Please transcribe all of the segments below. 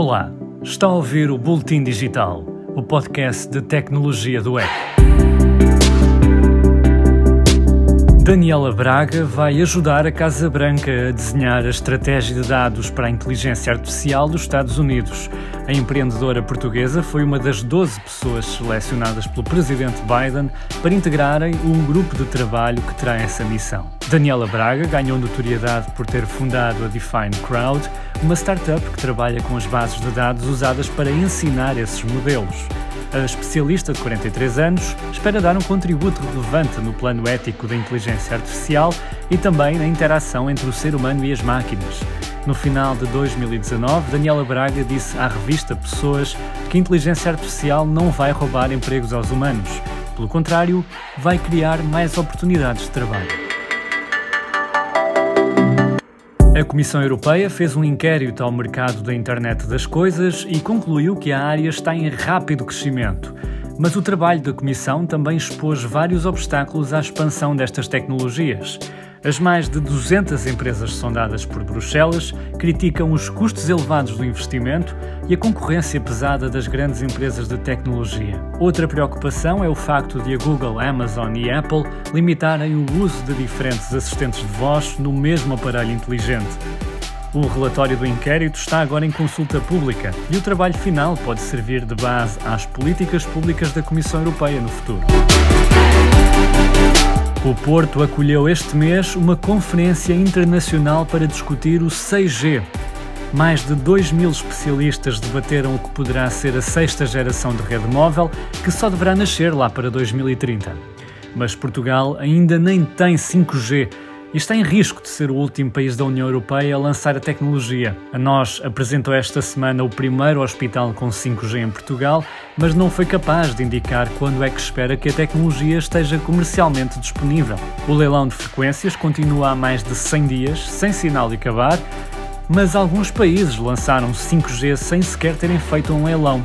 Olá, está a ouvir o Boletim Digital, o podcast de tecnologia do EC. Daniela Braga vai ajudar a Casa Branca a desenhar a estratégia de dados para a inteligência artificial dos Estados Unidos. A empreendedora portuguesa foi uma das 12 pessoas selecionadas pelo presidente Biden para integrarem um grupo de trabalho que terá essa missão. Daniela Braga ganhou notoriedade por ter fundado a Define Crowd, uma startup que trabalha com as bases de dados usadas para ensinar esses modelos. A especialista de 43 anos espera dar um contributo relevante no plano ético da inteligência artificial e também na interação entre o ser humano e as máquinas. No final de 2019, Daniela Braga disse à revista Pessoas que a inteligência artificial não vai roubar empregos aos humanos. Pelo contrário, vai criar mais oportunidades de trabalho. A Comissão Europeia fez um inquérito ao mercado da internet das coisas e concluiu que a área está em rápido crescimento. Mas o trabalho da Comissão também expôs vários obstáculos à expansão destas tecnologias. As mais de 200 empresas sondadas por Bruxelas criticam os custos elevados do investimento e a concorrência pesada das grandes empresas de tecnologia. Outra preocupação é o facto de a Google, Amazon e Apple limitarem o uso de diferentes assistentes de voz no mesmo aparelho inteligente. O relatório do inquérito está agora em consulta pública e o trabalho final pode servir de base às políticas públicas da Comissão Europeia no futuro. O Porto acolheu este mês uma conferência internacional para discutir o 6G. Mais de 2 mil especialistas debateram o que poderá ser a sexta geração de rede móvel, que só deverá nascer lá para 2030. Mas Portugal ainda nem tem 5G e está em risco de ser o último país da União Europeia a lançar a tecnologia. A nós apresentou esta semana o primeiro hospital com 5G em Portugal, mas não foi capaz de indicar quando é que espera que a tecnologia esteja comercialmente disponível. O leilão de frequências continua há mais de 100 dias, sem sinal de acabar, mas alguns países lançaram 5G sem sequer terem feito um leilão.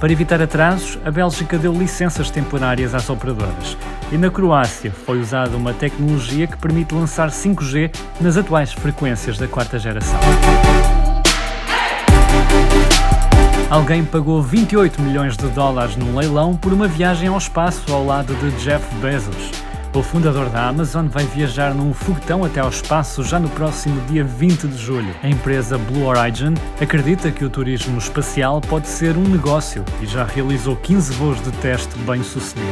Para evitar atrasos, a Bélgica deu licenças temporárias às operadoras. E na Croácia foi usada uma tecnologia que permite lançar 5G nas atuais frequências da quarta geração. Alguém pagou 28 milhões de dólares num leilão por uma viagem ao espaço ao lado de Jeff Bezos. O fundador da Amazon vai viajar num foguetão até ao espaço já no próximo dia 20 de julho. A empresa Blue Origin acredita que o turismo espacial pode ser um negócio e já realizou 15 voos de teste bem-sucedidos.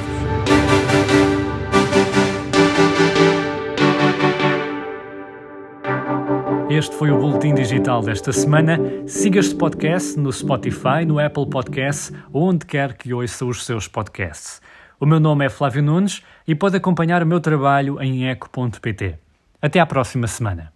Este foi o Boletim Digital desta semana. Siga este podcast no Spotify, no Apple Podcasts ou onde quer que ouça os seus podcasts. O meu nome é Flávio Nunes e pode acompanhar o meu trabalho em eco.pt. Até à próxima semana.